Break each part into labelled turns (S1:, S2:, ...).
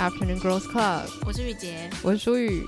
S1: Afternoon Girls Club，
S2: 我是雨洁，
S1: 我是舒雨。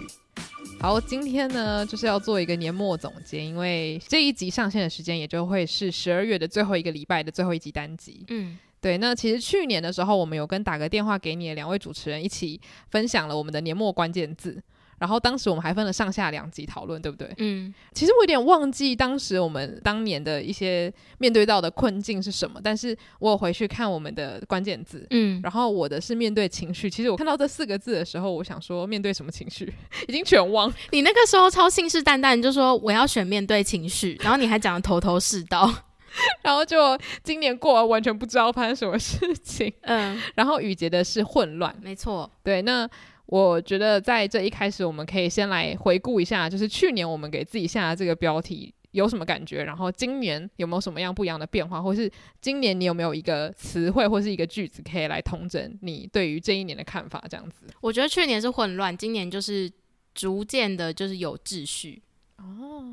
S1: 好，今天呢就是要做一个年末总结，因为这一集上线的时间也就会是十二月的最后一个礼拜的最后一集单集。嗯，对。那其实去年的时候，我们有跟打个电话给你的两位主持人一起分享了我们的年末关键字。然后当时我们还分了上下两集讨论，对不对？嗯，其实我有点忘记当时我们当年的一些面对到的困境是什么，但是我有回去看我们的关键字，嗯，然后我的是面对情绪。其实我看到这四个字的时候，我想说面对什么情绪，已经全忘。
S2: 你那个时候超信誓旦旦，就说我要选面对情绪，然后你还讲的头头是道，
S1: 然后就今年过完完全不知道发生什么事情，嗯，然后雨杰的是混乱，
S2: 没错，
S1: 对，那。我觉得在这一开始，我们可以先来回顾一下，就是去年我们给自己下的这个标题有什么感觉，然后今年有没有什么样不一样的变化，或是今年你有没有一个词汇或是一个句子可以来统整你对于这一年的看法？这样子，
S2: 我觉得去年是混乱，今年就是逐渐的，就是有秩序
S1: 哦，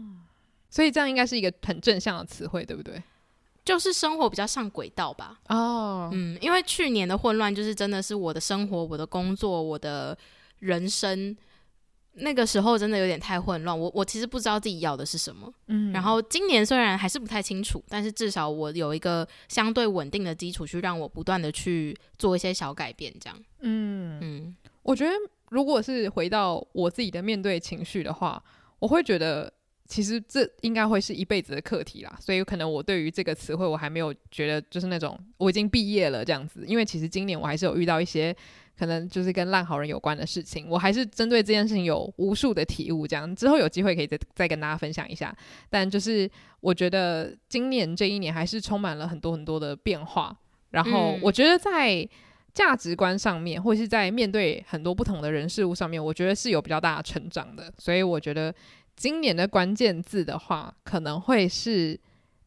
S1: 所以这样应该是一个很正向的词汇，对不对？
S2: 就是生活比较上轨道吧。哦，oh. 嗯，因为去年的混乱就是真的是我的生活、我的工作、我的人生，那个时候真的有点太混乱。我我其实不知道自己要的是什么。嗯，然后今年虽然还是不太清楚，但是至少我有一个相对稳定的基础，去让我不断的去做一些小改变。这样，嗯
S1: 嗯，我觉得如果是回到我自己的面对情绪的话，我会觉得。其实这应该会是一辈子的课题啦，所以可能我对于这个词汇我还没有觉得就是那种我已经毕业了这样子，因为其实今年我还是有遇到一些可能就是跟烂好人有关的事情，我还是针对这件事情有无数的体悟，这样之后有机会可以再再跟大家分享一下。但就是我觉得今年这一年还是充满了很多很多的变化，然后我觉得在价值观上面或是在面对很多不同的人事物上面，我觉得是有比较大的成长的，所以我觉得。今年的关键字的话，可能会是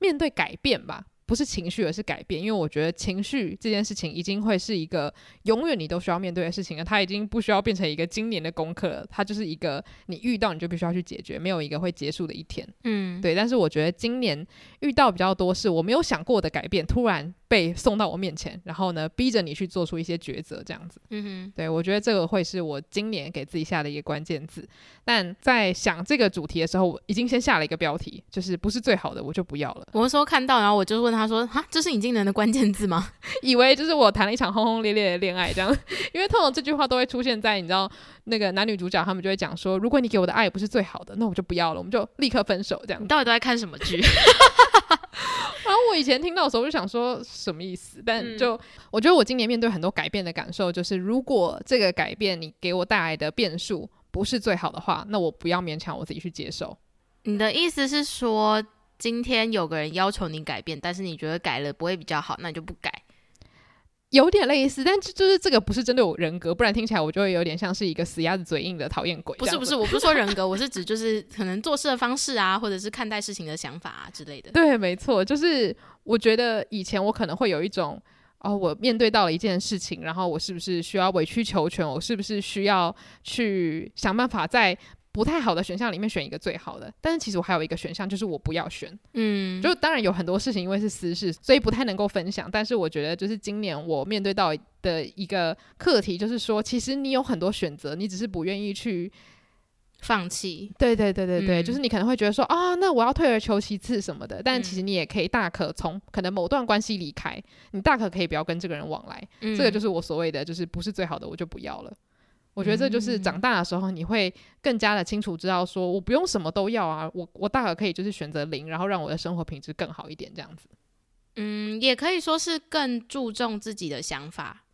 S1: 面对改变吧。不是情绪，而是改变。因为我觉得情绪这件事情已经会是一个永远你都需要面对的事情了。它已经不需要变成一个今年的功课了，它就是一个你遇到你就必须要去解决，没有一个会结束的一天。嗯，对。但是我觉得今年遇到比较多是我没有想过的改变，突然被送到我面前，然后呢，逼着你去做出一些抉择，这样子。嗯哼，对，我觉得这个会是我今年给自己下的一个关键字。但在想这个主题的时候，我已经先下了一个标题，就是不是最好的，我就不要了。
S2: 我说看到，然后我就问他。他说：“哈，这是你今年的关键字吗？
S1: 以为就是我谈了一场轰轰烈烈的恋爱这样，因为通常这句话都会出现在你知道那个男女主角，他们就会讲说，如果你给我的爱不是最好的，那我就不要了，我们就立刻分手这样。
S2: 你 到底都在看什
S1: 么剧？我以前听到的时候就想说什么意思，但就、嗯、我觉得我今年面对很多改变的感受，就是如果这个改变你给我带来的变数不是最好的话，那我不要勉强我自己去接受。
S2: 你的意思是说？”今天有个人要求你改变，但是你觉得改了不会比较好，那你就不改。
S1: 有点类似，但就是这个不是针对我人格，不然听起来我就会有点像是一个死鸭子嘴硬的讨厌鬼。
S2: 不是不是，我不是说人格，我是指就是可能做事的方式啊，或者是看待事情的想法啊之类的。
S1: 对，没错，就是我觉得以前我可能会有一种哦，我面对到了一件事情，然后我是不是需要委曲求全？我是不是需要去想办法在。不太好的选项里面选一个最好的，但是其实我还有一个选项，就是我不要选。嗯，就当然有很多事情因为是私事，所以不太能够分享。但是我觉得，就是今年我面对到的一个课题，就是说，其实你有很多选择，你只是不愿意去
S2: 放弃。
S1: 对对对对对，嗯、就是你可能会觉得说啊，那我要退而求其次什么的。但其实你也可以大可从可能某段关系离开，你大可可以不要跟这个人往来。嗯、这个就是我所谓的，就是不是最好的，我就不要了。我觉得这就是长大的时候，你会更加的清楚知道，说我不用什么都要啊，我我大可可以就是选择零，然后让我的生活品质更好一点，这样子。
S2: 嗯，也可以说是更注重自己的想法，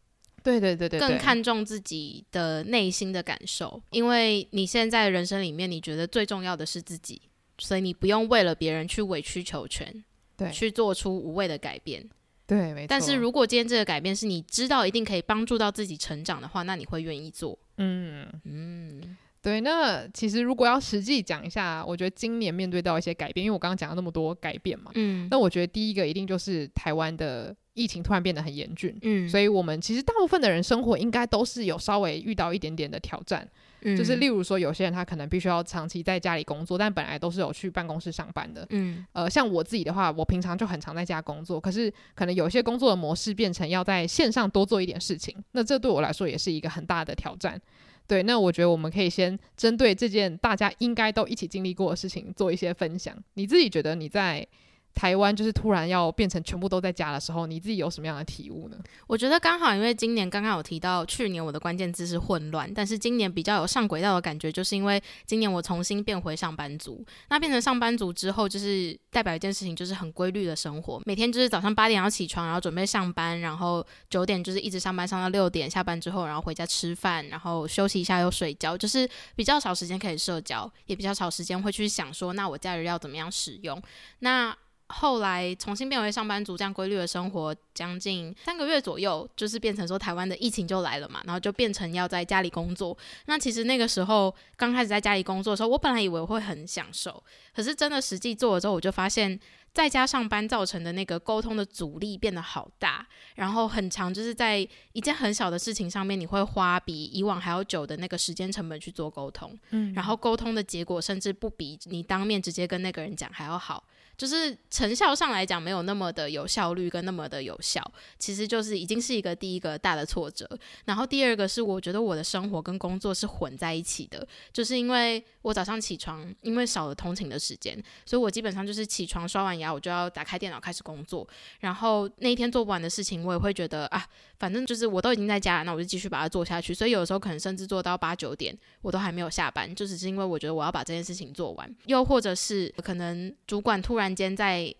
S1: 对对对对，
S2: 更看重自己的内心的感受，因为你现在的人生里面，你觉得最重要的是自己，所以你不用为了别人去委曲求全，对，去做出无谓的改变。
S1: 对，没错。
S2: 但是如果今天这个改变是你知道一定可以帮助到自己成长的话，那你会愿意做。嗯
S1: 嗯，对。那其实如果要实际讲一下，我觉得今年面对到一些改变，因为我刚刚讲了那么多改变嘛，嗯，那我觉得第一个一定就是台湾的疫情突然变得很严峻，嗯，所以我们其实大部分的人生活应该都是有稍微遇到一点点的挑战。嗯，就是例如说，有些人他可能必须要长期在家里工作，但本来都是有去办公室上班的。
S2: 嗯，
S1: 呃，像我自己的话，我平常就很常在家工作，可是可能有些工作的模式变成要在线上多做一点事情，那这对我来说也是一个很大的挑战。对，那我觉得我们可以先针对这件大家应该都一起经历过的事情做一些分享。你自己觉得你在台湾就是突然要变成全部都在家的时候，你自己有什么样的体悟呢？
S2: 我觉得刚好，因为今年刚刚有提到，去年我的关键字是混乱，但是今年比较有上轨道的感觉，就是因为今年我重新变回上班族。那变成上班族之后，就是代表一件事情，就是很规律的生活，每天就是早上八点要起床，然后准备上班，然后九点就是一直上班上到六点，下班之后然后回家吃饭，然后休息一下又睡觉，就是比较少时间可以社交，也比较少时间会去想说，那我假日要怎么样使用。那后来重新变为上班族，这样规律的生活将近三个月左右，就是变成说台湾的疫情就来了嘛，然后就变成要在家里工作。那其实那个时候刚开始在家里工作的时候，我本来以为会很享受，可是真的实际做了之后，我就发现在家上班造成的那个沟通的阻力变得好大，然后很长就是在一件很小的事情上面，你会花比以往还要久的那个时间成本去做沟通，嗯，然后沟通的结果甚至不比你当面直接跟那个人讲还要好。就是成效上来讲没有那么的有效率跟那么的有效，其实就是已经是一个第一个大的挫折。然后第二个是我觉得我的生活跟工作是混在一起的，就是因为我早上起床，因为少了通勤的时间，所以我基本上就是起床刷完牙，我就要打开电脑开始工作。然后那一天做不完的事情，我也会觉得啊，反正就是我都已经在家了，那我就继续把它做下去。所以有时候可能甚至做到八九点，我都还没有下班，就只是因为我觉得我要把这件事情做完。又或者是可能主管突然间在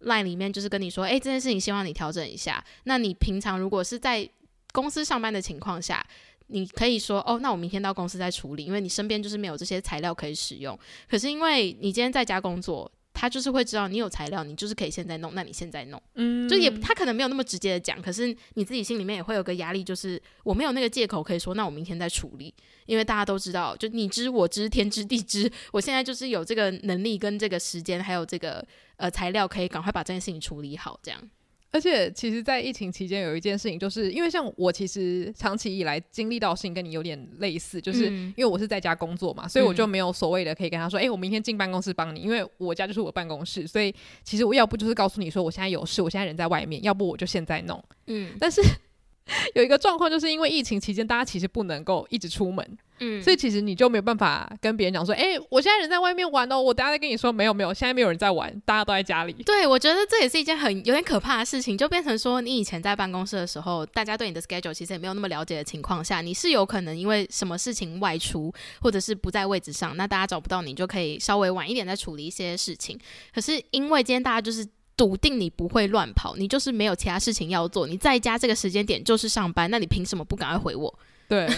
S2: line 里面就是跟你说，诶，这件事情希望你调整一下。那你平常如果是在公司上班的情况下，你可以说，哦，那我明天到公司再处理，因为你身边就是没有这些材料可以使用。可是因为你今天在家工作。他就是会知道你有材料，你就是可以现在弄，那你现在弄，嗯，就也他可能没有那么直接的讲，可是你自己心里面也会有个压力，就是我没有那个借口可以说，那我明天再处理，因为大家都知道，就你知我知天知地知，我现在就是有这个能力跟这个时间，还有这个呃材料，可以赶快把这件事情处理好，这样。
S1: 而且，其实，在疫情期间，有一件事情，就是因为像我，其实长期以来经历到事情跟你有点类似，就是因为我是在家工作嘛，所以我就没有所谓的可以跟他说，哎、嗯欸，我明天进办公室帮你，因为我家就是我办公室，所以其实我要不就是告诉你说我现在有事，我现在人在外面，要不我就现在弄，嗯，但是。有一个状况，就是因为疫情期间，大家其实不能够一直出门，嗯，所以其实你就没有办法跟别人讲说，哎、欸，我现在人在外面玩哦，我等下再跟你说，没有没有，现在没有人在玩，大家都在家里。
S2: 对，我觉得这也是一件很有点可怕的事情，就变成说，你以前在办公室的时候，大家对你的 schedule 其实也没有那么了解的情况下，你是有可能因为什么事情外出，或者是不在位置上，那大家找不到你，就可以稍微晚一点再处理一些事情。可是因为今天大家就是。笃定你不会乱跑，你就是没有其他事情要做，你在家这个时间点就是上班，那你凭什么不赶快回我？
S1: 对，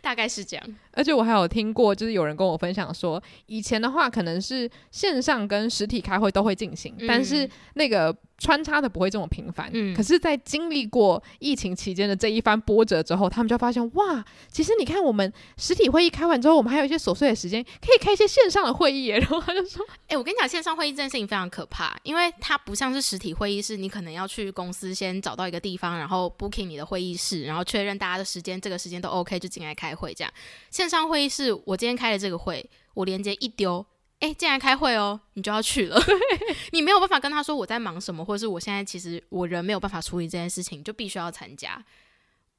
S2: 大概是这样。
S1: 而且我还有听过，就是有人跟我分享说，以前的话可能是线上跟实体开会都会进行，嗯、但是那个。穿插的不会这么频繁，嗯，可是，在经历过疫情期间的这一番波折之后，他们就发现，哇，其实你看，我们实体会议开完之后，我们还有一些琐碎的时间，可以开一些线上的会议。然后他就说，
S2: 哎、欸，我跟你讲，线上会议这件事情非常可怕，因为它不像是实体会议，室你可能要去公司先找到一个地方，然后 booking 你的会议室，然后确认大家的时间，这个时间都 OK 就进来开会。这样，线上会议室我今天开了这个会，我连接一丢。哎，进来开会哦，你就要去了。你没有办法跟他说我在忙什么，或者是我现在其实我人没有办法处理这件事情，就必须要参加。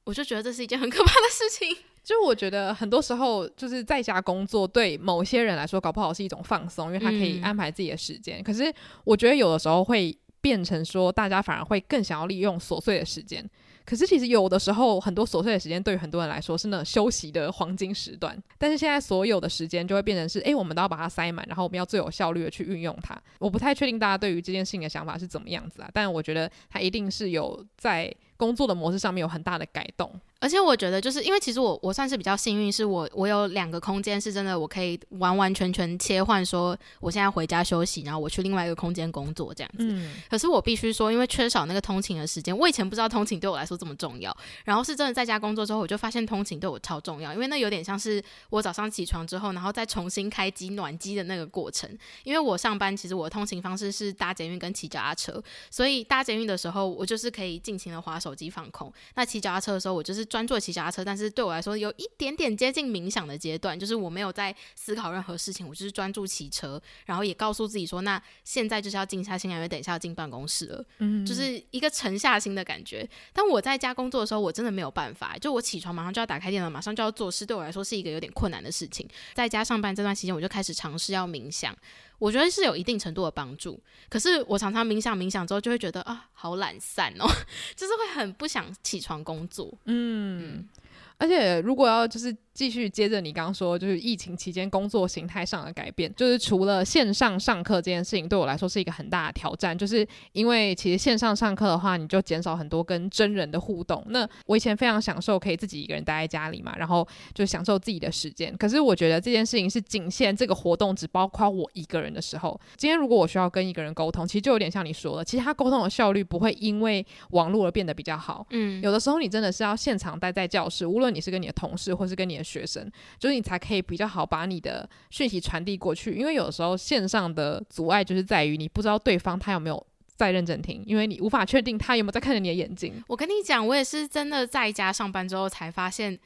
S2: 我就觉得这是一件很可怕的事情。
S1: 就我觉得很多时候就是在家工作，对某些人来说搞不好是一种放松，因为他可以安排自己的时间。嗯。可是我觉得有的时候会变成说，大家反而会更想要利用琐碎的时间。可是其实有的时候，很多琐碎的时间对于很多人来说是那种休息的黄金时段。但是现在所有的时间就会变成是，哎，我们都要把它塞满，然后我们要最有效率的去运用它。我不太确定大家对于这件事情的想法是怎么样子啊，但我觉得它一定是有在工作的模式上面有很大的改动。
S2: 而且我觉得，就是因为其实我我算是比较幸运，是我我有两个空间是真的，我可以完完全全切换，说我现在回家休息，然后我去另外一个空间工作这样子。嗯。可是我必须说，因为缺少那个通勤的时间，我以前不知道通勤对我来说这么重要，然后是真的在家工作之后，我就发现通勤对我超重要，因为那有点像是我早上起床之后，然后再重新开机暖机的那个过程。因为我上班其实我的通勤方式是搭捷运跟骑脚踏车，所以搭捷运的时候，我就是可以尽情的滑手手机放空。那骑脚踏车的时候，我就是专注骑脚踏车，但是对我来说有一点点接近冥想的阶段，就是我没有在思考任何事情，我就是专注骑车，然后也告诉自己说，那现在就是要静下心来，因为等一下要进办公室了，嗯，就是一个沉下心的感觉。但我在家工作的时候，我真的没有办法，就我起床马上就要打开电脑，马上就要做事，对我来说是一个有点困难的事情。在家上班这段期间，我就开始尝试要冥想。我觉得是有一定程度的帮助，可是我常常冥想冥想之后就会觉得啊，好懒散哦，就是会很不想起床工作。嗯，嗯，
S1: 而且如果要就是。继续接着你刚刚说，就是疫情期间工作形态上的改变，就是除了线上上课这件事情对我来说是一个很大的挑战，就是因为其实线上上课的话，你就减少很多跟真人的互动。那我以前非常享受可以自己一个人待在家里嘛，然后就享受自己的时间。可是我觉得这件事情是仅限这个活动只包括我一个人的时候。今天如果我需要跟一个人沟通，其实就有点像你说的，其实他沟通的效率不会因为网络而变得比较好。嗯，有的时候你真的是要现场待在教室，无论你是跟你的同事或是跟你的。学生，就是你才可以比较好把你的讯息传递过去，因为有时候线上的阻碍就是在于你不知道对方他有没有在认真听，因为你无法确定他有没有在看着你的眼睛。
S2: 我跟你讲，我也是真的在家上班之后才发现。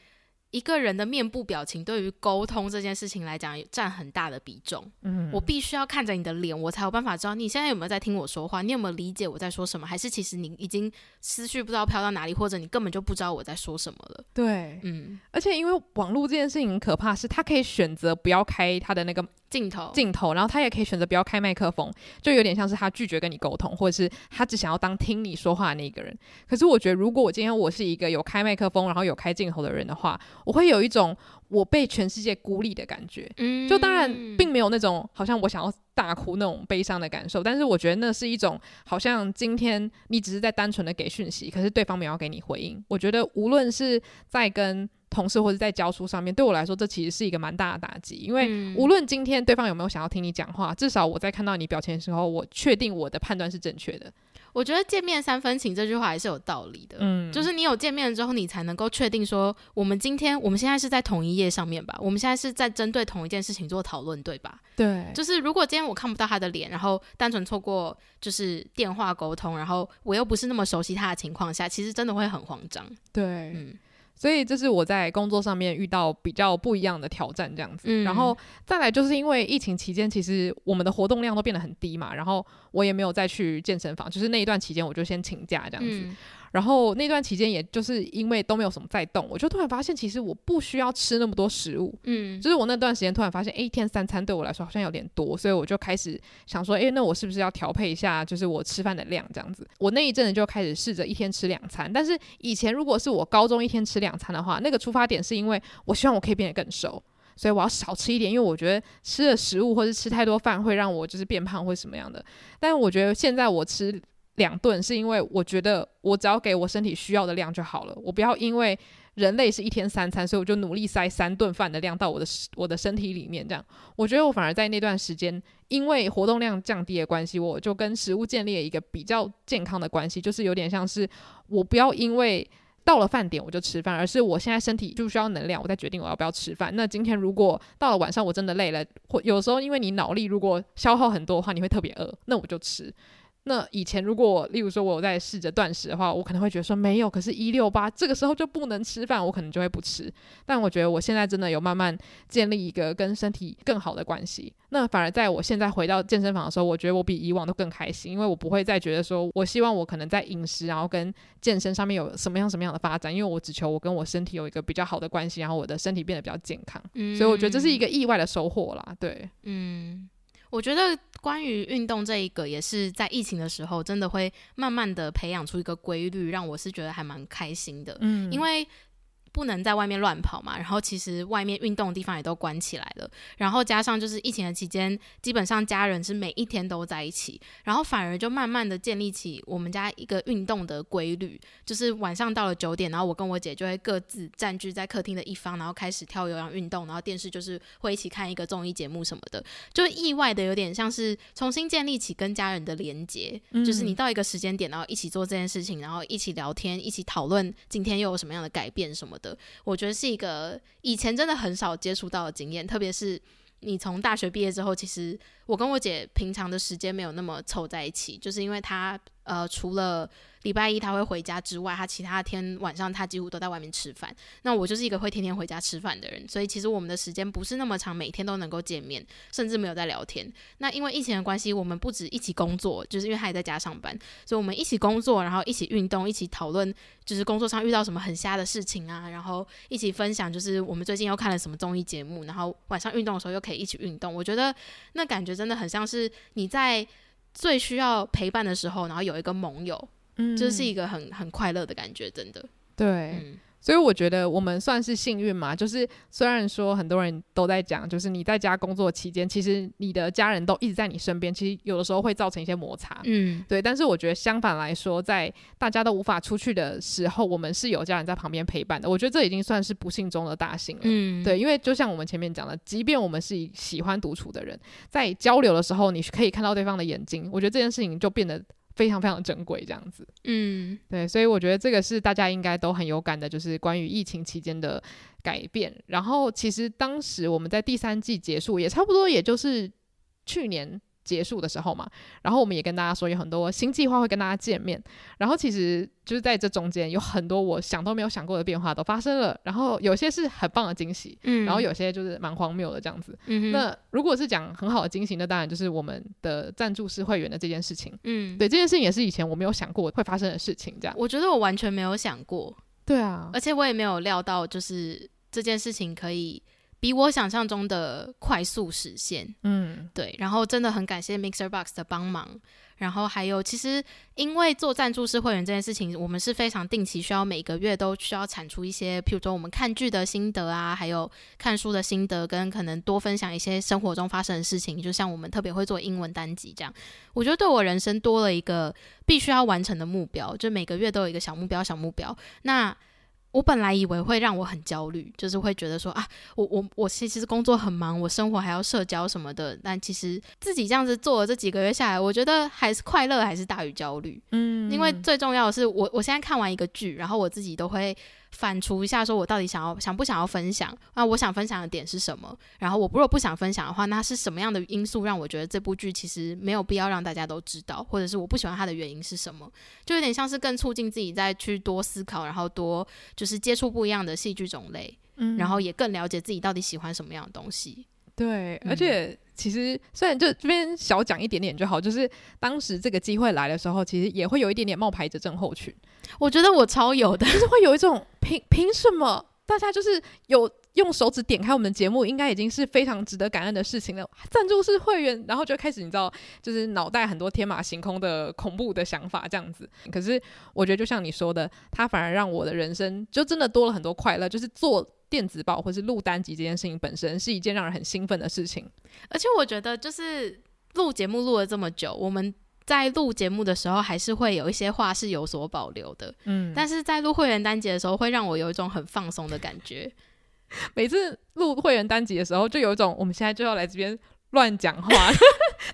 S2: 一个人的面部表情对于沟通这件事情来讲，占很大的比重。嗯，我必须要看着你的脸，我才有办法知道你现在有没有在听我说话，你有没有理解我在说什么，还是其实你已经思绪不知道飘到哪里，或者你根本就不知道我在说什么了。
S1: 对，嗯，而且因为网络这件事情很可怕，是他可以选择不要开他的那个镜头，镜头，然后他也可以选择不要开麦克风，就有点像是他拒绝跟你沟通，或者是他只想要当听你说话的那个人。可是我觉得，如果我今天我是一个有开麦克风，然后有开镜头的人的话，我会有一种我被全世界孤立的感觉。嗯，就当然并没有那种好像我想要大哭那种悲伤的感受，但是我觉得那是一种好像今天你只是在单纯的给讯息，可是对方没有给你回应。我觉得无论是在跟同事或者在教书上面，对我来说这其实是一个蛮大的打击，因为无论今天对方有没有想要听你讲话，至少我在看到你表情的时候，我确定我的判断是正确的。
S2: 我觉得见面三分情这句话还是有道理的，嗯，就是你有见面之后，你才能够确定说，我们今天我们现在是在同一页上面吧？我们现在是在针对同一件事情做讨论，对吧？
S1: 对，
S2: 就是如果今天我看不到他的脸，然后单纯错过就是电话沟通，然后我又不是那么熟悉他的情况下，其实真的会很慌张。
S1: 对，嗯。所以这是我在工作上面遇到比较不一样的挑战，这样子。嗯。然后再来就是因为疫情期间，其实我们的活动量都变得很低嘛，然后我也没有再去健身房，就是那一段期间我就先请假这样子。嗯。然后那段期间，也就是因为都没有什么在动，我就突然发现，其实我不需要吃那么多食物。嗯，就是我那段时间突然发现，诶，一天三餐对我来说好像有点多，所以我就开始想说，诶，那我是不是要调配一下，就是我吃饭的量这样子？我那一阵子就开始试着一天吃两餐。但是以前如果是我高中一天吃两餐的话，那个出发点是因为我希望我可以变得更瘦，所以我要少吃一点，因为我觉得吃了食物或者吃太多饭会让我就是变胖或什么样的。但是我觉得现在我吃。两顿是因为我觉得我只要给我身体需要的量就好了，我不要因为人类是一天三餐，所以我就努力塞三顿饭的量到我的我的身体里面。这样，我觉得我反而在那段时间，因为活动量降低的关系，我就跟食物建立了一个比较健康的关系，就是有点像是我不要因为到了饭点我就吃饭，而是我现在身体就需要能量，我再决定我要不要吃饭。那今天如果到了晚上我真的累了，或有时候因为你脑力如果消耗很多的话，你会特别饿，那我就吃。那以前如果，例如说我有在试着断食的话，我可能会觉得说没有，可是一六八这个时候就不能吃饭，我可能就会不吃。但我觉得我现在真的有慢慢建立一个跟身体更好的关系。那反而在我现在回到健身房的时候，我觉得我比以往都更开心，因为我不会再觉得说我希望我可能在饮食然后跟健身上面有什么样什么样的发展，因为我只求我跟我身体有一个比较好的关系，然后我的身体变得比较健康。嗯，所以我觉得这是一个意外的收获啦。对，
S2: 嗯。我觉得关于运动这一个，也是在疫情的时候，真的会慢慢的培养出一个规律，让我是觉得还蛮开心的。嗯，因为。不能在外面乱跑嘛，然后其实外面运动的地方也都关起来了，然后加上就是疫情的期间，基本上家人是每一天都在一起，然后反而就慢慢的建立起我们家一个运动的规律，就是晚上到了九点，然后我跟我姐就会各自占据在客厅的一方，然后开始跳有氧运动，然后电视就是会一起看一个综艺节目什么的，就意外的有点像是重新建立起跟家人的连接，嗯，就是你到一个时间点，然后一起做这件事情，然后一起聊天，一起讨论今天又有什么样的改变什么的。我觉得是一个以前真的很少接触到的经验，特别是你从大学毕业之后，其实我跟我姐平常的时间没有那么凑在一起，就是因为她呃，除了礼拜一她会回家之外，她其他天晚上她几乎都在外面吃饭。那我就是一个会天天回家吃饭的人，所以其实我们的时间不是那么长，每天都能够见面，甚至没有在聊天。那因为疫情的关系，我们不止一起工作，就是因为她也在家上班，所以我们一起工作，然后一起运动，一起讨论，就是工作上遇到什么很瞎的事情啊，然后一起分享，就是我们最近又看了什么综艺节目，然后晚上运动的时候又可以一起运动。我觉得那感觉真的很像是你在最需要陪伴的时候，然后有一个盟友。嗯，就是一个很很快乐的感觉，真的。
S1: 对，嗯，所以我觉得我们算是幸运嘛。就是虽然说很多人都在讲，就是你在家工作期间，其实你的家人都一直在你身边，其实有的时候会造成一些摩擦。嗯，对。但是我觉得相反来说，在大家都无法出去的时候，我们是有家人在旁边陪伴的。我觉得这已经算是不幸中的大幸了。嗯，对。因为就像我们前面讲的，即便我们是喜欢独处的人，在交流的时候，你可以看到对方的眼睛，我觉得这件事情就变得。非常非常珍贵，这样子，嗯，对，所以我觉得这个是大家应该都很有感的，就是关于疫情期间的改变。然后，其实当时我们在第三季结束，也差不多，也就是去年。结束的时候嘛，然后我们也跟大家说有很多新计划会跟大家见面，然后其实就是在这中间有很多我想都没有想过的变化都发生了，然后有些是很棒的惊喜，嗯，然后有些就是蛮荒谬的这样子，嗯，那如果是讲很好的惊喜，那当然就是我们的赞助式会员的这件事情，嗯，对，这件事情也是以前我没有想过会发生的事情，这样，
S2: 我觉得我完全没有想过，
S1: 对啊，
S2: 而且我也没有料到就是这件事情可以。比我想象中的快速实现，嗯，对，然后真的很感谢 MixerBox 的帮忙，然后还有其实因为做赞助式会员这件事情，我们是非常定期需要每个月都需要产出一些，譬如说我们看剧的心得啊，还有看书的心得，跟可能多分享一些生活中发生的事情，就像我们特别会做英文单集这样，我觉得对我人生多了一个必须要完成的目标，就每个月都有一个小目标，小目标，那。我本来以为会让我很焦虑，就是会觉得说啊，我我我其实工作很忙，我生活还要社交什么的。但其实自己这样子做了这几个月下来，我觉得还是快乐还是大于焦虑。嗯，因为最重要的是我我现在看完一个剧，然后我自己都会。反刍一下，说我到底想要想不想要分享？那我想分享的点是什么？然后我如果不想分享的话，那是什么样的因素让我觉得这部剧其实没有必要让大家都知道，或者是我不喜欢它的原因是什么？就有点像是更促进自己再去多思考，然后多就是接触不一样的戏剧种类，嗯，然后也更了解自己到底喜欢什么样的东西。
S1: 对，而且其实虽然就这边小讲一点点就好，就是当时这个机会来的时候，其实也会有一点点冒牌者症候群。
S2: 我觉得我超有的，
S1: 就是会有一种凭凭什么大家就是有用手指点开我们的节目，应该已经是非常值得感恩的事情了。赞助是会员，然后就开始你知道，就是脑袋很多天马行空的恐怖的想法这样子。可是我觉得就像你说的，它反而让我的人生就真的多了很多快乐，就是做。电子报或是录单集这件事情本身是一件让人很兴奋的事情，
S2: 而且我觉得就是录节目录了这么久，我们在录节目的时候还是会有一些话是有所保留的，嗯，但是在录会员单集的时候会让我有一种很放松的感觉。
S1: 每次录会员单集的时候，就有一种我们现在就要来这边。乱讲话，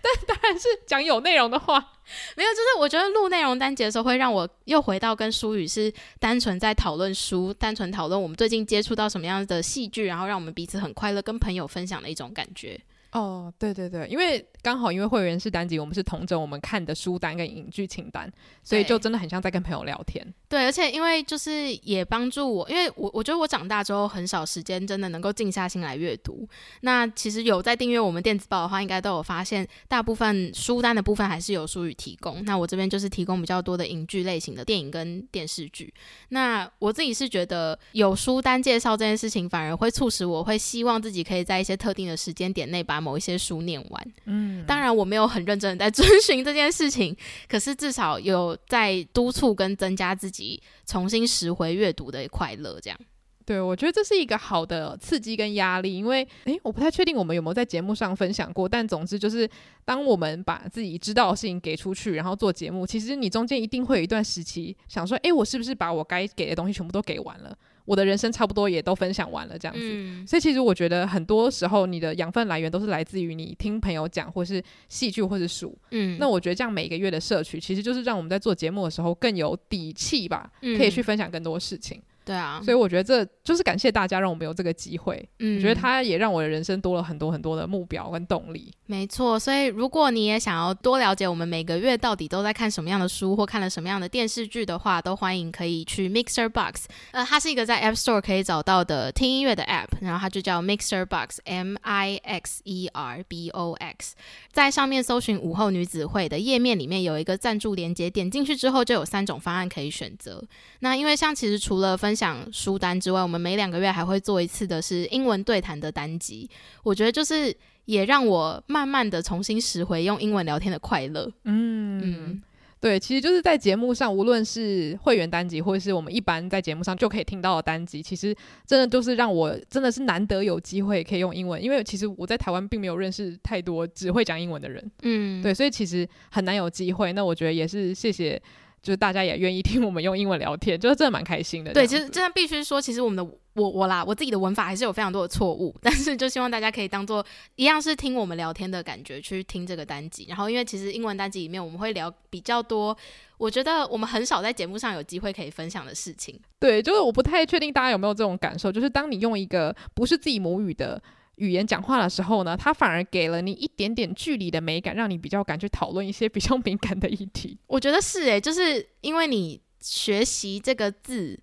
S1: 但当然是讲有内容的话。
S2: 没有，就是我觉得录内容单节的时候，会让我又回到跟舒语是单纯在讨论书，单纯讨论我们最近接触到什么样的戏剧，然后让我们彼此很快乐，跟朋友分享的一种感觉。
S1: 哦，对对对，因为刚好因为会员是单集，我们是同整我们看的书单跟影剧清单，所以就真的很像在跟朋友聊天。
S2: 对，而且因为就是也帮助我，因为我我觉得我长大之后很少时间真的能够静下心来阅读。那其实有在订阅我们电子报的话，应该都有发现，大部分书单的部分还是有书宇提供。那我这边就是提供比较多的影剧类型的电影跟电视剧。那我自己是觉得有书单介绍这件事情，反而会促使我会希望自己可以在一些特定的时间点内把某一些书念完，嗯，当然我没有很认真的在遵循这件事情，可是至少有在督促跟增加自己重新拾回阅读的快乐，这样。
S1: 对，我觉得这是一个好的刺激跟压力，因为诶，我不太确定我们有没有在节目上分享过，但总之就是当我们把自己知道的事情给出去，然后做节目，其实你中间一定会有一段时期想说，诶，我是不是把我该给的东西全部都给完了？我的人生差不多也都分享完了，这样子。嗯，所以其实我觉得很多时候你的养分来源都是来自于你听朋友讲，或是戏剧，或是书。嗯，那我觉得这样每个月的摄取，其实就是让我们在做节目的时候更有底气吧，可以去分享更多事情。
S2: 对啊，
S1: 所以我觉得这就是感谢大家让我们有这个机会。嗯，我觉得它也让我的人生多了很多很多的目标跟动力。
S2: 没错，所以如果你也想要多了解我们每个月到底都在看什么样的书或看了什么样的电视剧的话，都欢迎可以去 Mixer Box。呃，它是一个在 App Store 可以找到的听音乐的 App，然后它就叫 Mixer Box，M I X E R B O X，在上面搜寻午后女子会的页面里面有一个赞助连接，点进去之后就有三种方案可以选择。那因为像其实除了分享书单之外，我们每两个月还会做一次的是英文对谈的单集。我觉得就是也让我慢慢的重新拾回用英文聊天的快乐。嗯
S1: 嗯，对，其实就是在节目上，无论是会员单集，或者是我们一般在节目上就可以听到的单集，其实真的都是让我真的是难得有机会可以用英文，因为其实我在台湾并没有认识太多只会讲英文的人。嗯，对，所以其实很难有机会。那我觉得也是谢谢。就是大家也愿意听我们用英文聊天，就是真的蛮开心的。
S2: 对，其实真的必须说，其实我们的我我啦，我自己的文法还是有非常多的错误，但是就希望大家可以当做一样是听我们聊天的感觉去听这个单集。然后，因为其实英文单集里面我们会聊比较多，我觉得我们很少在节目上有机会可以分享的事情。
S1: 对，就是我不太确定大家有没有这种感受，就是当你用一个不是自己母语的。语言讲话的时候呢，它反而给了你一点点距离的美感，让你比较敢去讨论一些比较敏感的议题。
S2: 我觉得是诶、欸，就是因为你学习这个字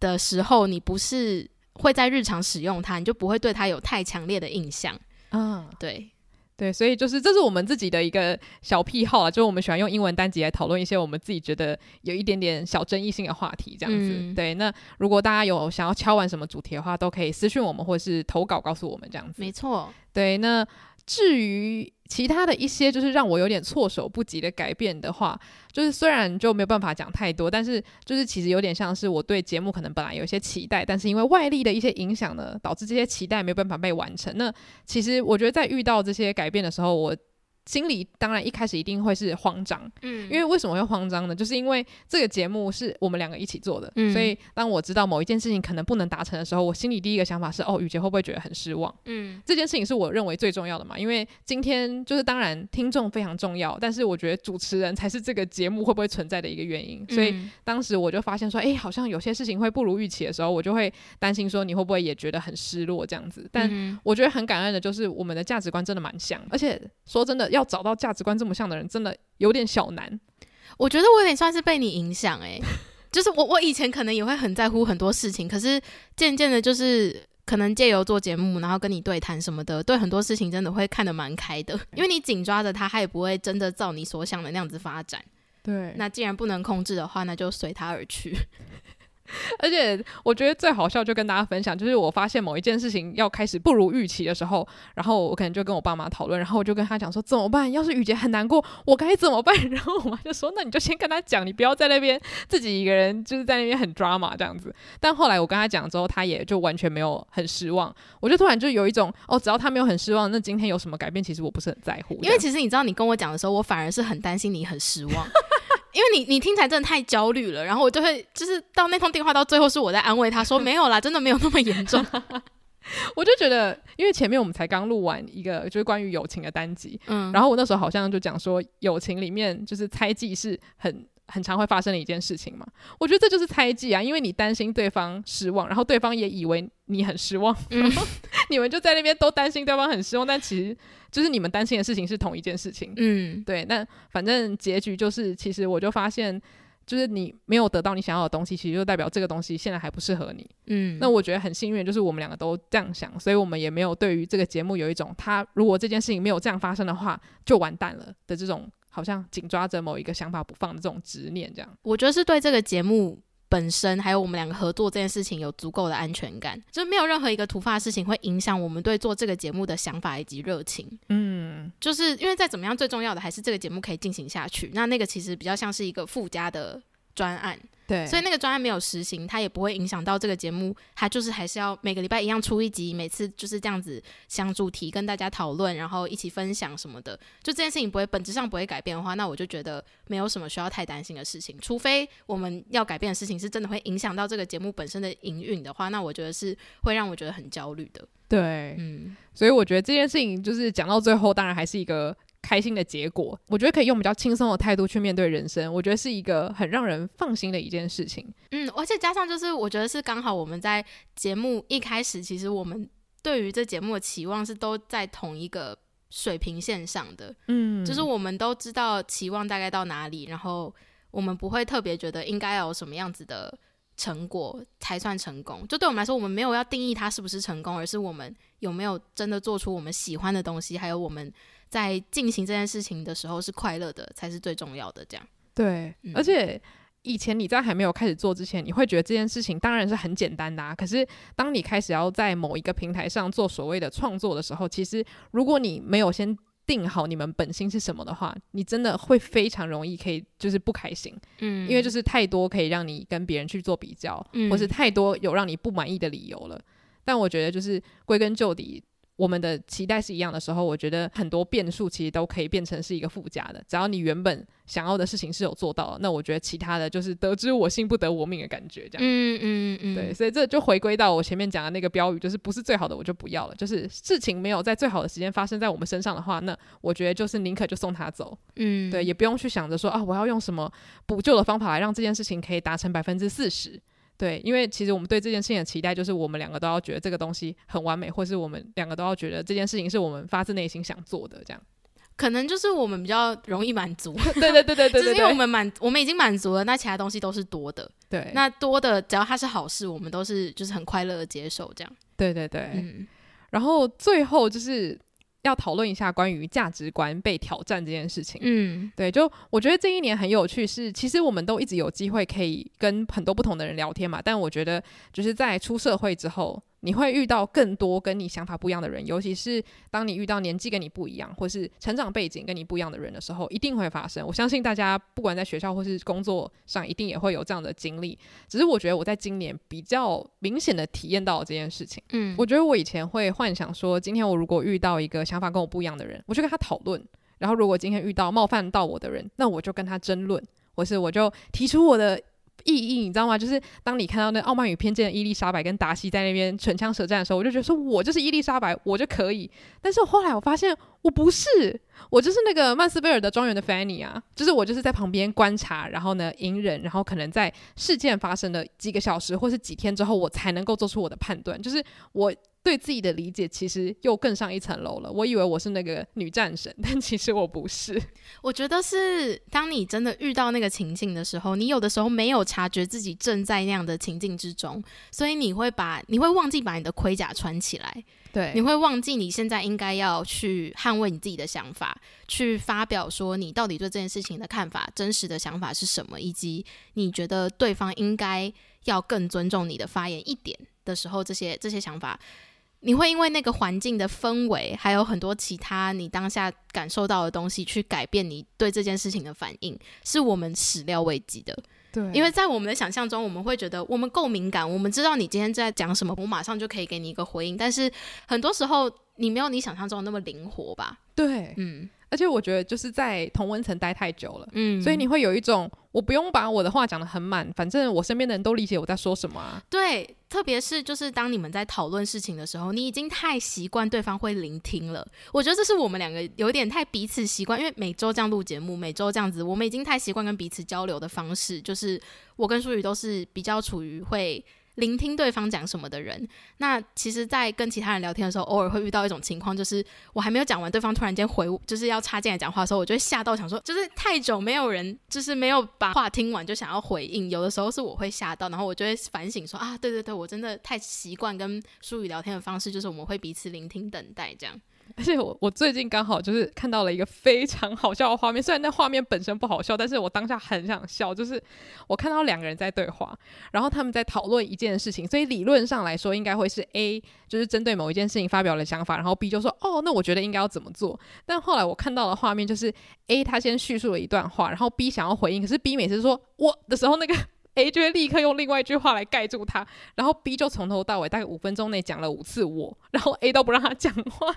S2: 的时候，你不是会在日常使用它，你就不会对它有太强烈的印象。嗯，对。
S1: 对，所以就是这是我们自己的一个小癖好啊，就是我们喜欢用英文单集来讨论一些我们自己觉得有一点点小争议性的话题，这样子。嗯、对，那如果大家有想要敲完什么主题的话，都可以私信我们或是投稿告诉我们这样子。
S2: 没错。
S1: 对，那至于。其他的一些就是让我有点措手不及的改变的话，就是虽然就没有办法讲太多，但是就是其实有点像是我对节目可能本来有一些期待，但是因为外力的一些影响呢，导致这些期待没有办法被完成。那其实我觉得在遇到这些改变的时候，我。心里当然一开始一定会是慌张，嗯，因为为什么会慌张呢？就是因为这个节目是我们两个一起做的，嗯，所以当我知道某一件事情可能不能达成的时候，我心里第一个想法是，哦，雨洁会不会觉得很失望？嗯，这件事情是我认为最重要的嘛，因为今天就是当然听众非常重要，但是我觉得主持人才是这个节目会不会存在的一个原因，所以当时我就发现说，哎，好像有些事情会不如预期的时候，我就会担心说，你会不会也觉得很失落这样子？但我觉得很感恩的就是我们的价值观真的蛮像，而且说真的要找到价值观。这么像的人真的有点小难，
S2: 我觉得我有点算是被你影响哎、欸，就是我我以前可能也会很在乎很多事情，可是渐渐的，就是可能借由做节目，然后跟你对谈什么的，对很多事情真的会看得蛮开的，因为你紧抓着他，他也不会真的照你所想的那样子发展。对，那既然不能控制的话，那就随他而去。
S1: 而且我觉得最好笑，就跟大家分享，就是我发现某一件事情要开始不如预期的时候，然后我可能就跟我爸妈讨论，然后我就跟他讲说怎么办？要是雨洁很难过，我该怎么办？然后我妈就说，那你就先跟他讲，你不要在那边自己一个人就是在那边很 drama 这样子。但后来我跟他讲之后，他也就完全没有很失望。我就突然就有一种哦，只要他没有很失望，那今天有什么改变，其实我不是很在乎。
S2: 因为其实你知道，你跟我讲的时候，我反而是很担心你很失望。因为你你听起来真的太焦虑了，然后我就会就是到那通电话到最后是我在安慰他说没有啦，真的没有那么严重。
S1: 我就觉得，因为前面我们才刚录完一个就是关于友情的单集，嗯，然后我那时候好像就讲说友情里面就是猜忌是很。很常会发生的一件事情嘛，我觉得这就是猜忌啊，因为你担心对方失望，然后对方也以为你很失望，嗯、你们就在那边都担心对方很失望，但其实就是你们担心的事情是同一件事情。嗯，对，那反正结局就是，其实我就发现，就是你没有得到你想要的东西，其实就代表这个东西现在还不适合你。嗯，那我觉得很幸运，就是我们两个都这样想，所以我们也没有对于这个节目有一种他如果这件事情没有这样发生的话就完蛋了的这种。好像紧抓着某一个想法不放的这种执念，这样。
S2: 我觉得是对这个节目本身，还有我们两个合作这件事情有足够的安全感，就没有任何一个突发的事情会影响我们对做这个节目的想法以及热情。嗯，就是因为再怎么样，最重要的还是这个节目可以进行下去。那那个其实比较像是一个附加的专案。对，所以那个专案没有实行，它也不会影响到这个节目，它就是还是要每个礼拜一样出一集，每次就是这样子想主题跟大家讨论，然后一起分享什么的。就这件事情不会本质上不会改变的话，那我就觉得没有什么需要太担心的事情。除非我们要改变的事情是真的会影响到这个节目本身的营运的话，那我觉得是会让我觉得很焦虑的。
S1: 对，嗯，所以我觉得这件事情就是讲到最后，当然还是一个。开心的结果。我觉得可以用比较轻松的态度去面对人生，我觉得是一个很让人放心的一件事情。
S2: 嗯，而且加上就是，我觉得是刚好我们在节目一开始，其实我们对于这节目的期望是都在同一个水平线上的。嗯，就是我们都知道期望大概到哪里，然后我们不会特别觉得应该要有什么样子的。成果才算成功。就对我们来说，我们没有要定义它是不是成功，而是我们有没有真的做出我们喜欢的东西，还有我们在进行这件事情的时候是快乐的，才是最重要的。这样
S1: 对，嗯、而且以前你在还没有开始做之前，你会觉得这件事情当然是很简单的啊。可是当你开始要在某一个平台上做所谓的创作的时候，其实如果你没有先定好你们本心是什么的话，你真的会非常容易可以就是不开心，嗯，因为就是太多可以让你跟别人去做比较，嗯，或是太多有让你不满意的理由了。但我觉得就是归根究底。我们的期待是一样的时候，我觉得很多变数其实都可以变成是一个附加的。只要你原本想要的事情是有做到，那我觉得其他的就是得之我幸不得我命的感觉，这样。嗯嗯嗯，对，所以这就回归到我前面讲的那个标语，就是不是最好的我就不要了。就是事情没有在最好的时间发生在我们身上的话，那我觉得就是宁可就送他走。嗯，对，也不用去想着说啊，我要用什么补救的方法来让这件事情可以达成百分之四十。对，因为其实我们对这件事情的期待，就是我们两个都要觉得这个东西很完美，或是我们两个都要觉得这件事情是我们发自内心想做的，这样。
S2: 可能就是我们比较容易满足。
S1: 对对对对对，
S2: 就是因为我们满，我们已经满足了，那其他东西都是多的。
S1: 对，
S2: 那多的只要它是好事，我们都是就是很快乐的接受这样。
S1: 对对对，嗯。然后最后就是。要讨论一下关于价值观被挑战这件事情。嗯，对，就我觉得这一年很有趣是，是其实我们都一直有机会可以跟很多不同的人聊天嘛，但我觉得就是在出社会之后。你会遇到更多跟你想法不一样的人，尤其是当你遇到年纪跟你不一样，或是成长背景跟你不一样的人的时候，一定会发生。我相信大家不管在学校或是工作上，一定也会有这样的经历。只是我觉得我在今年比较明显的体验到这件事情。嗯，我觉得我以前会幻想说，今天我如果遇到一个想法跟我不一样的人，我就跟他讨论；然后如果今天遇到冒犯到我的人，那我就跟他争论，或是我就提出我的。意义你知道吗？就是当你看到那《傲慢与偏见》的伊丽莎白跟达西在那边唇枪舌战的时候，我就觉得说，我就是伊丽莎白，我就可以。但是后来我发现，我不是，我就是那个曼斯菲尔德庄园的 Fanny 啊，就是我就是在旁边观察，然后呢隐忍，然后可能在事件发生的几个小时或是几天之后，我才能够做出我的判断，就是我。对自己的理解其实又更上一层楼了。我以为我是那个女战神，但其实我不是。
S2: 我觉得是当你真的遇到那个情境的时候，你有的时候没有察觉自己正在那样的情境之中，所以你会把你会忘记把你的盔甲穿起来。
S1: 对，
S2: 你会忘记你现在应该要去捍卫你自己的想法，去发表说你到底对这件事情的看法、真实的想法是什么，以及你觉得对方应该要更尊重你的发言一点的时候，这些这些想法。你会因为那个环境的氛围，还有很多其他你当下感受到的东西，去改变你对这件事情的反应，是我们始料未及的。
S1: 对，
S2: 因为在我们的想象中，我们会觉得我们够敏感，我们知道你今天在讲什么，我马上就可以给你一个回应。但是很多时候，你没有你想象中那么灵活吧？
S1: 对，嗯。而且我觉得就是在同温层待太久了，嗯，所以你会有一种我不用把我的话讲得很满，反正我身边的人都理解我在说什么啊。
S2: 对，特别是就是当你们在讨论事情的时候，你已经太习惯对方会聆听了。我觉得这是我们两个有点太彼此习惯，因为每周这样录节目，每周这样子，我们已经太习惯跟彼此交流的方式，就是我跟舒宇都是比较处于会。聆听对方讲什么的人，那其实，在跟其他人聊天的时候，偶尔会遇到一种情况，就是我还没有讲完，对方突然间回，就是要插进来讲话的时候，我就会吓到，想说，就是太久没有人，就是没有把话听完就想要回应，有的时候是我会吓到，然后我就会反省说啊，对对对，我真的太习惯跟舒宇聊天的方式，就是我们会彼此聆听、等待这样。
S1: 而且我我最近刚好就是看到了一个非常好笑的画面，虽然那画面本身不好笑，但是我当下很想笑。就是我看到两个人在对话，然后他们在讨论一件事情，所以理论上来说应该会是 A 就是针对某一件事情发表了想法，然后 B 就说哦，那我觉得应该要怎么做。但后来我看到的画面就是 A 他先叙述了一段话，然后 B 想要回应，可是 B 每次说我的时候，那个 A 就会立刻用另外一句话来盖住他，然后 B 就从头到尾大概五分钟内讲了五次我，然后 A 都不让他讲话。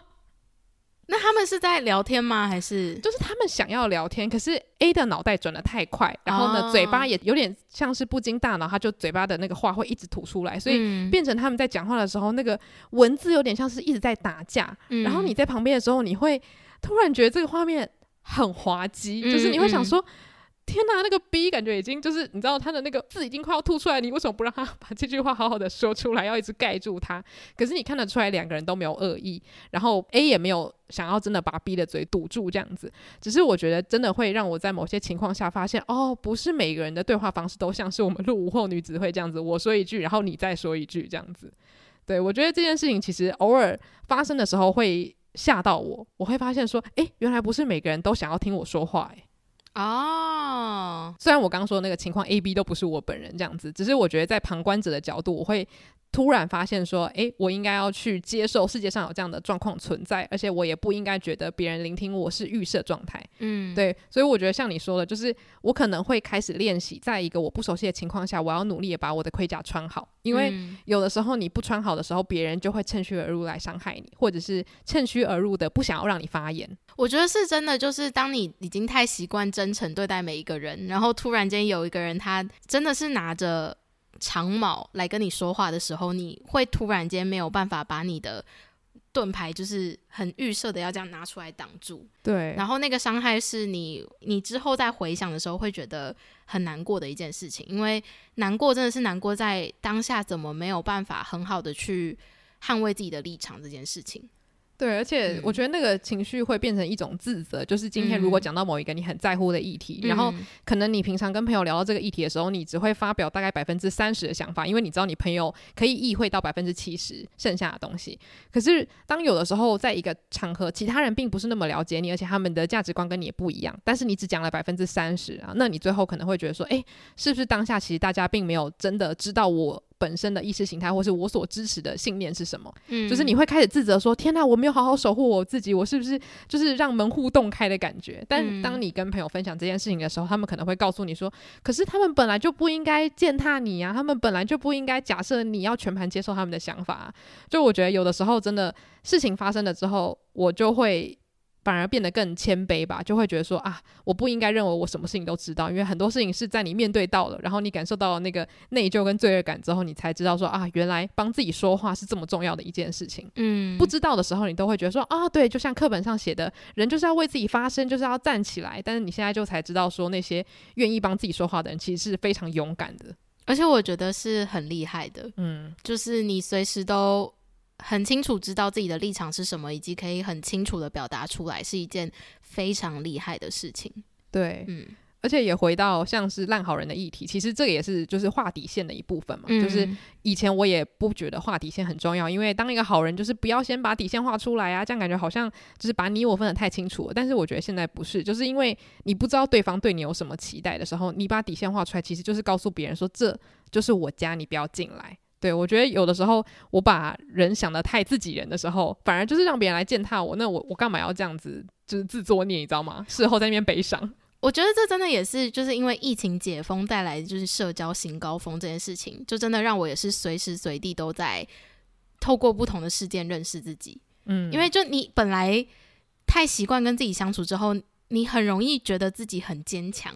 S2: 那他们是在聊天吗？还是
S1: 就是他们想要聊天，可是 A 的脑袋转的太快，然后呢，哦、嘴巴也有点像是不经大脑，他就嘴巴的那个话会一直吐出来，所以变成他们在讲话的时候，那个文字有点像是一直在打架。嗯、然后你在旁边的时候，你会突然觉得这个画面很滑稽，嗯、就是你会想说。嗯天呐，那个 B 感觉已经就是你知道他的那个字已经快要吐出来，你为什么不让他 把这句话好好的说出来？要一直盖住他？可是你看得出来两个人都没有恶意，然后 A 也没有想要真的把 B 的嘴堵住这样子。只是我觉得真的会让我在某些情况下发现，哦，不是每个人的对话方式都像是我们录午后女子会这样子，我说一句，然后你再说一句这样子。对，我觉得这件事情其实偶尔发生的时候会吓到我，我会发现说，诶，原来不是每个人都想要听我说话，诶。
S2: 哦，
S1: 虽然我刚刚说的那个情况 A、B 都不是我本人这样子，只是我觉得在旁观者的角度，我会。突然发现说，诶，我应该要去接受世界上有这样的状况存在，而且我也不应该觉得别人聆听我是预设状态。嗯，对，所以我觉得像你说的，就是我可能会开始练习，在一个我不熟悉的情况下，我要努力的把我的盔甲穿好，因为有的时候你不穿好的时候，别人就会趁虚而入来伤害你，或者是趁虚而入的不想要让你发言。
S2: 我觉得是真的，就是当你已经太习惯真诚对待每一个人，然后突然间有一个人他真的是拿着。长矛来跟你说话的时候，你会突然间没有办法把你的盾牌，就是很预设的要这样拿出来挡住。
S1: 对，
S2: 然后那个伤害是你，你之后再回想的时候会觉得很难过的一件事情，因为难过真的是难过在当下怎么没有办法很好的去捍卫自己的立场这件事情。
S1: 对，而且我觉得那个情绪会变成一种自责，嗯、就是今天如果讲到某一个你很在乎的议题，嗯、然后可能你平常跟朋友聊到这个议题的时候，你只会发表大概百分之三十的想法，因为你知道你朋友可以意会到百分之七十剩下的东西。可是当有的时候在一个场合，其他人并不是那么了解你，而且他们的价值观跟你也不一样，但是你只讲了百分之三十啊，那你最后可能会觉得说，哎，是不是当下其实大家并没有真的知道我本身的意识形态，或是我所支持的信念是什么？嗯，就是你会开始自责说：“天哪，我没有好好守护我自己，我是不是就是让门户洞开的感觉？”但当你跟朋友分享这件事情的时候，他们可能会告诉你说：“可是他们本来就不应该践踏你啊，他们本来就不应该假设你要全盘接受他们的想法啊。”就我觉得有的时候真的事情发生了之后，我就会。反而变得更谦卑吧，就会觉得说啊，我不应该认为我什么事情都知道，因为很多事情是在你面对到了，然后你感受到了那个内疚跟罪恶感之后，你才知道说啊，原来帮自己说话是这么重要的一件事情。嗯，不知道的时候，你都会觉得说啊，对，就像课本上写的，人就是要为自己发声，就是要站起来。但是你现在就才知道说，那些愿意帮自己说话的人，其实是非常勇敢的，
S2: 而且我觉得是很厉害的。嗯，就是你随时都。很清楚知道自己的立场是什么，以及可以很清楚的表达出来，是一件非常厉害的事情。
S1: 对，嗯，而且也回到像是烂好人的议题，其实这个也是就是画底线的一部分嘛。嗯、就是以前我也不觉得画底线很重要，因为当一个好人就是不要先把底线画出来啊，这样感觉好像就是把你我分得太清楚了。但是我觉得现在不是，就是因为你不知道对方对你有什么期待的时候，你把底线画出来，其实就是告诉别人说，这就是我家，你不要进来。对，我觉得有的时候我把人想的太自己人的时候，反而就是让别人来践踏我。那我我干嘛要这样子，就是自作孽，你知道吗？事后在那边悲伤。
S2: 我觉得这真的也是，就是因为疫情解封带来的就是社交新高峰这件事情，就真的让我也是随时随地都在透过不同的事件认识自己。嗯，因为就你本来太习惯跟自己相处之后，你很容易觉得自己很坚强，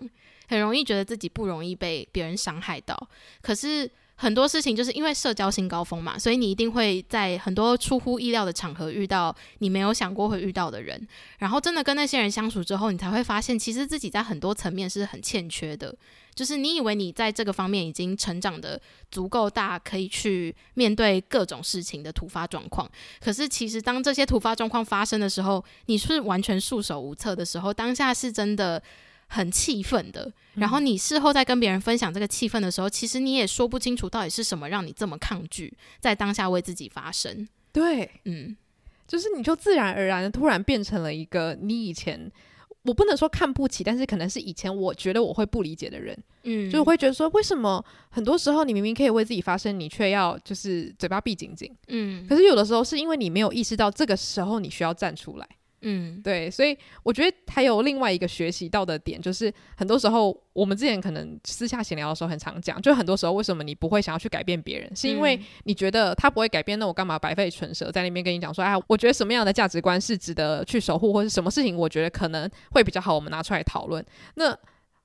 S2: 很容易觉得自己不容易被别人伤害到。可是。很多事情就是因为社交新高峰嘛，所以你一定会在很多出乎意料的场合遇到你没有想过会遇到的人，然后真的跟那些人相处之后，你才会发现，其实自己在很多层面是很欠缺的。就是你以为你在这个方面已经成长得足够大，可以去面对各种事情的突发状况，可是其实当这些突发状况发生的时候，你是完全束手无策的时候，当下是真的。很气愤的，然后你事后再跟别人分享这个气愤的时候，嗯、其实你也说不清楚到底是什么让你这么抗拒，在当下为自己发声。
S1: 对，嗯，就是你就自然而然的突然变成了一个你以前我不能说看不起，但是可能是以前我觉得我会不理解的人，嗯，就会觉得说，为什么很多时候你明明可以为自己发声，你却要就是嘴巴闭紧紧，嗯，可是有的时候是因为你没有意识到这个时候你需要站出来。嗯，对，所以我觉得还有另外一个学习到的点，就是很多时候我们之前可能私下闲聊的时候很常讲，就很多时候为什么你不会想要去改变别人，是因为你觉得他不会改变，那我干嘛白费唇舌在那边跟你讲说，哎，我觉得什么样的价值观是值得去守护，或是什么事情我觉得可能会比较好，我们拿出来讨论。那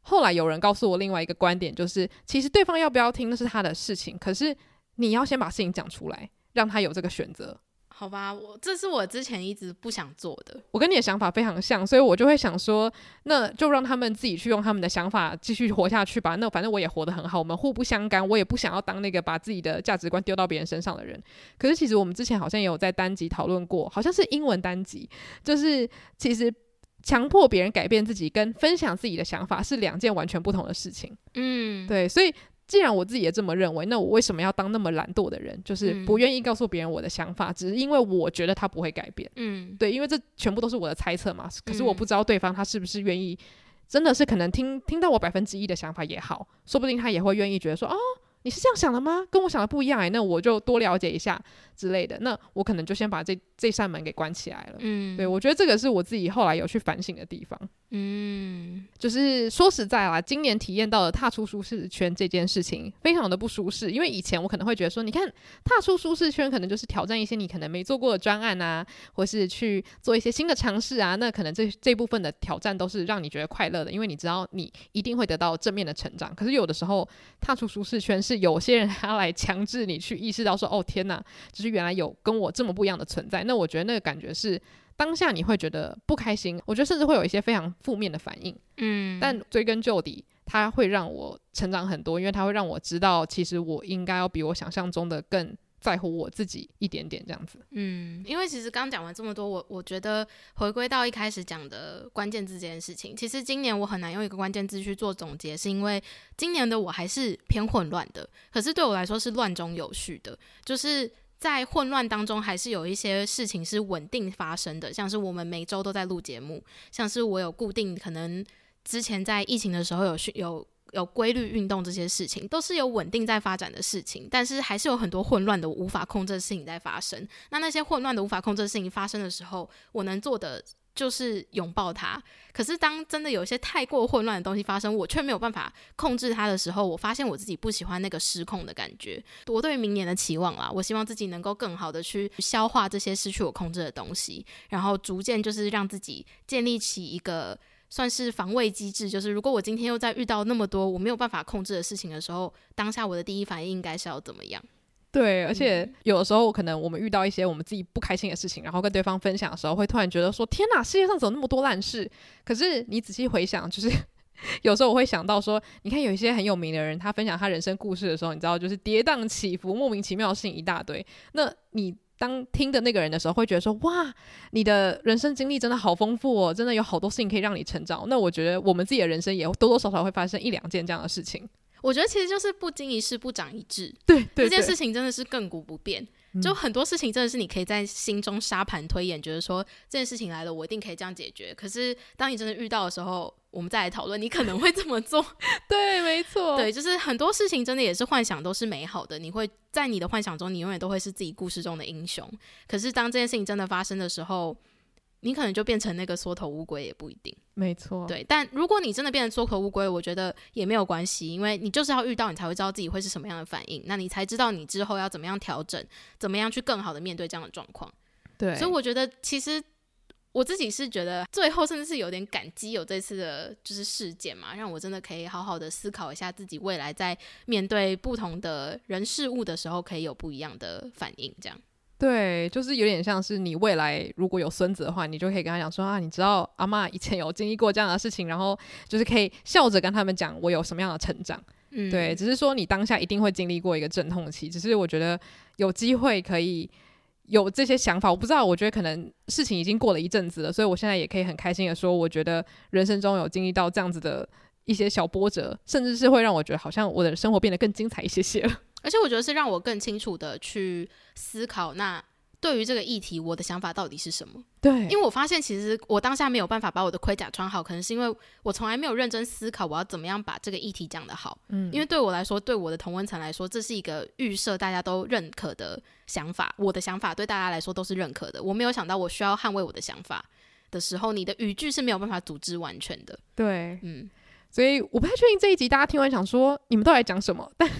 S1: 后来有人告诉我另外一个观点，就是其实对方要不要听那是他的事情，可是你要先把事情讲出来，让他有这个选择。
S2: 好吧，我这是我之前一直不想做的。
S1: 我跟你的想法非常像，所以我就会想说，那就让他们自己去用他们的想法继续活下去吧。那反正我也活得很好，我们互不相干。我也不想要当那个把自己的价值观丢到别人身上的人。可是其实我们之前好像也有在单集讨论过，好像是英文单集，就是其实强迫别人改变自己跟分享自己的想法是两件完全不同的事情。
S2: 嗯，
S1: 对，所以。既然我自己也这么认为，那我为什么要当那么懒惰的人？就是不愿意告诉别人我的想法，嗯，只是因为我觉得他不会改变。
S2: 嗯，
S1: 对，因为这全部都是我的猜测嘛。可是我不知道对方他是不是愿意，真的是可能听听到我百分之一的想法也好，说不定他也会愿意觉得说，哦，你是这样想的吗？跟我想的不一样哎，那我就多了解一下之类的。那我可能就先把这这扇门给关起来了。
S2: 嗯，
S1: 对，我觉得这个是我自己后来有去反省的地方。
S2: 嗯，
S1: 就是说实在啦，今年体验到了踏出舒适圈这件事情，非常的不舒适。因为以前我可能会觉得说，你看踏出舒适圈，可能就是挑战一些你可能没做过的专案啊，或是去做一些新的尝试啊。那可能这这部分的挑战都是让你觉得快乐的，因为你知道你一定会得到正面的成长。可是有的时候踏出舒适圈，是有些人他来强制你去意识到说，哦天哪，就是原来有跟我这么不一样的存在。那我觉得那个感觉是。当下你会觉得不开心，我觉得甚至会有一些非常负面的反应。
S2: 嗯，
S1: 但追根究底，它会让我成长很多，因为它会让我知道，其实我应该要比我想象中的更在乎我自己一点点这样子。
S2: 嗯，因为其实刚讲完这么多，我我觉得回归到一开始讲的关键字这件事情，其实今年我很难用一个关键字去做总结，是因为今年的我还是偏混乱的，可是对我来说是乱中有序的，就是。在混乱当中，还是有一些事情是稳定发生的，像是我们每周都在录节目，像是我有固定，可能之前在疫情的时候有有有规律运动，这些事情都是有稳定在发展的事情，但是还是有很多混乱的无法控制的事情在发生。那那些混乱的无法控制的事情发生的时候，我能做的。就是拥抱它。可是当真的有一些太过混乱的东西发生，我却没有办法控制它的时候，我发现我自己不喜欢那个失控的感觉。我对于明年的期望啦，我希望自己能够更好的去消化这些失去我控制的东西，然后逐渐就是让自己建立起一个算是防卫机制。就是如果我今天又在遇到那么多我没有办法控制的事情的时候，当下我的第一反应应该是要怎么样？
S1: 对，而且有的时候可能我们遇到一些我们自己不开心的事情，然后跟对方分享的时候，会突然觉得说：“天哪，世界上怎么那么多烂事？”可是你仔细回想，就是 有时候我会想到说，你看有一些很有名的人，他分享他人生故事的时候，你知道，就是跌宕起伏、莫名其妙的事情一大堆。那你当听的那个人的时候，会觉得说：“哇，你的人生经历真的好丰富哦，真的有好多事情可以让你成长。”那我觉得我们自己的人生也多多少少会发生一两件这样的事情。
S2: 我觉得其实就是不经一事不长一智，
S1: 对，对，对，
S2: 这件事情真的是亘古不变。嗯。就很多事情真的是你可以在心中沙盘推演，觉得说这件事情来了，我一定可以这样解决。可是当你真的遇到的时候，我们再来讨论，你可能会这么做。
S1: 对，没错，
S2: 对，就是很多事情真的也是幻想，都是美好的。你会在你的幻想中，你永远都会是自己故事中的英雄。可是当这件事情真的发生的时候，你可能就变成那个缩头乌龟，也不一定。
S1: 没错，
S2: 对。但如果你真的变成缩头乌龟，我觉得也没有关系，因为你就是要遇到，你才会知道自己会是什么样的反应，那你才知道你之后要怎么样调整，怎么样去更好的面对这样的状况。
S1: 对。
S2: 所以我觉得，其实我自己是觉得，最后甚至是有点感激有这次的就是事件嘛，让我真的可以好好的思考一下自己未来在面对不同的人事物的时候，可以有不一样的反应，这样。
S1: 对，就是有点像是你未来如果有孙子的话，你就可以跟他讲说啊，你知道阿嬷以前有经历过这样的事情，然后就是可以笑着跟他们讲我有什么样的成长。
S2: 嗯，
S1: 对，只是说你当下一定会经历过一个阵痛期，只是我觉得有机会可以有这些想法，我不知道，我觉得可能事情已经过了一阵子了，所以我现在也可以很开心的说，我觉得人生中有经历到这样子的一些小波折，甚至是会让我觉得好像我的生活变得更精彩一些些了。
S2: 而且我觉得是让我更清楚的去思考，那对于这个议题，我的想法到底是什么？
S1: 对，
S2: 因为我发现其实我当下没有办法把我的盔甲穿好，可能是因为我从来没有认真思考我要怎么样把这个议题讲得好。
S1: 嗯，
S2: 因为对我来说，对我的同温层来说，这是一个预设大家都认可的想法，我的想法对大家来说都是认可的。我没有想到我需要捍卫我的想法的时候，你的语句是没有办法组织完全的。
S1: 对，
S2: 嗯，
S1: 所以我不太确定这一集大家听完想说你们都在讲什么，但。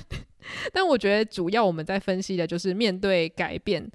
S1: 但我觉得主要我们在分析的就是面对改变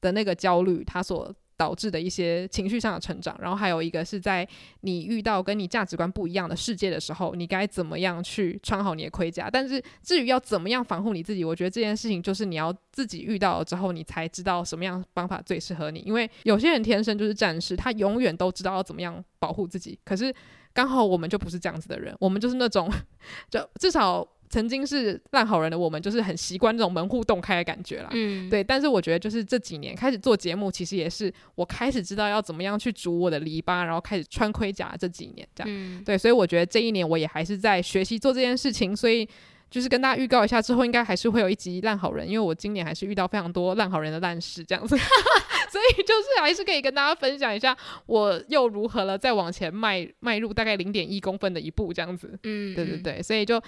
S1: 的那个焦虑，它所导致的一些情绪上的成长，然后还有一个是在你遇到跟你价值观不一样的世界的时候，你该怎么样去穿好你的盔甲。但是至于要怎么样防护你自己，我觉得这件事情就是你要自己遇到了之后，你才知道什么样方法最适合你。因为有些人天生就是战士，他永远都知道要怎么样保护自己。可是刚好我们就不是这样子的人，我们就是那种，就至少。曾经是烂好人的我们，就是很习惯这种门户洞开的感觉啦。嗯，对。但是我觉得，就是这几年开始做节目，其实也是我开始知道要怎么样去煮我的篱笆，然后开始穿盔甲。这几年这样，嗯、对。所以我觉得这一年我也还是在学习做这件事情。所以就是跟大家预告一下，之后应该还是会有一集烂好人，因为我今年还是遇到非常多烂好人的烂事这样子。所以就是还是可以跟大家分享一下，我又如何了，再往前迈迈入大概零点一公分的一步这样子。嗯，对对对。所以就。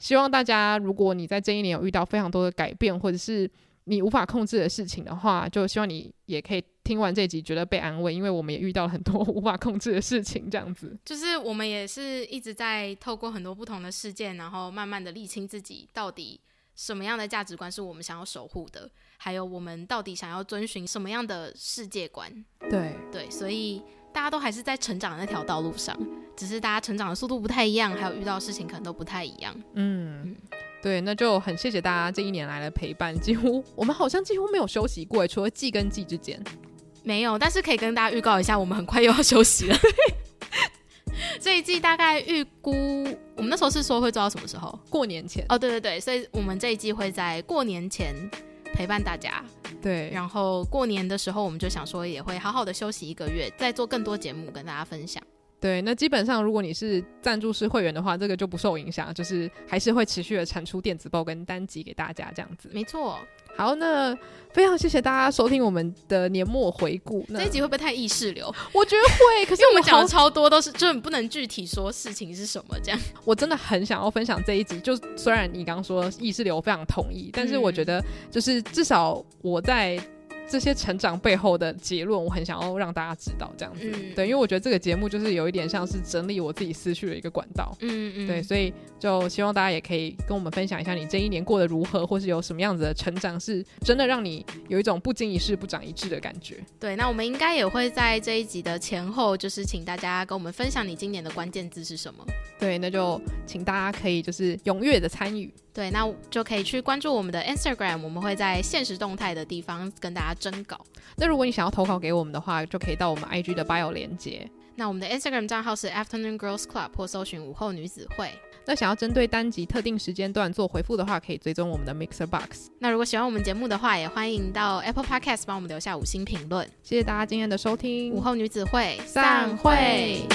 S1: 希望大家，如果你在这一年有遇到非常多的改变，或者是你无法控制的事情的话，就希望你也可以听完这集觉得被安慰，因为我们也遇到了很多 无法控制的事情，这样子。
S2: 就是我们也是一直在透过很多不同的事件，然后慢慢的理清自己到底什么样的价值观是我们想要守护的，还有我们到底想要遵循什么样的世界观。
S1: 对
S2: 对，所以。大家都还是在成长的那条道路上，只是大家成长的速度不太一样，还有遇到的事情可能都不太一样。
S1: 嗯，嗯对，那就很谢谢大家这一年来的陪伴，几乎我们好像几乎没有休息过，除了季跟季之间
S2: 没有。但是可以跟大家预告一下，我们很快又要休息了。这一季大概预估，我们那时候是说会做到什么时候？
S1: 过年前。
S2: 哦，对对对，所以我们这一季会在过年前。陪伴大家，
S1: 对，
S2: 然后过年的时候，我们就想说也会好好的休息一个月，再做更多节目跟大家分享。
S1: 对，那基本上如果你是赞助式会员的话，这个就不受影响，就是还是会持续的产出电子报跟单集给大家这样子。
S2: 没错。
S1: 好，那非常谢谢大家收听我们的年末回顾。
S2: 这一集会不会太意识流？
S1: 我觉得会，可是
S2: 我们讲的超多都是，就很不能具体说事情是什么这样。
S1: 我真的很想要分享这一集，就虽然你刚刚说意识流，非常同意，但是我觉得就是至少我在。这些成长背后的结论，我很想要让大家知道，这样子，嗯、对，因为我觉得这个节目就是有一点像是整理我自己思绪的一个管道，嗯嗯，对，所以就希望大家也可以跟我们分享一下你这一年过得如何，或是有什么样子的成长，是真的让你有一种不经一事不长一智的感觉。
S2: 对，那我们应该也会在这一集的前后，就是请大家跟我们分享你今年的关键字是什么。
S1: 对，那就请大家可以就是踊跃的参与。
S2: 对，那就可以去关注我们的 Instagram，我们会在现实动态的地方跟大家征稿。
S1: 那如果你想要投稿给我们的话，就可以到我们 IG 的 bio 连接。
S2: 那我们的 Instagram 账号是 Afternoon Girls Club 或搜寻午后女子会。
S1: 那想要针对单集特定时间段做回复的话，可以追踪我们的 Mixer Box。
S2: 那如果喜欢我们节目的话，也欢迎到 Apple Podcast 帮我们留下五星评论。
S1: 谢谢大家今天的收听，
S2: 午后女子会散会。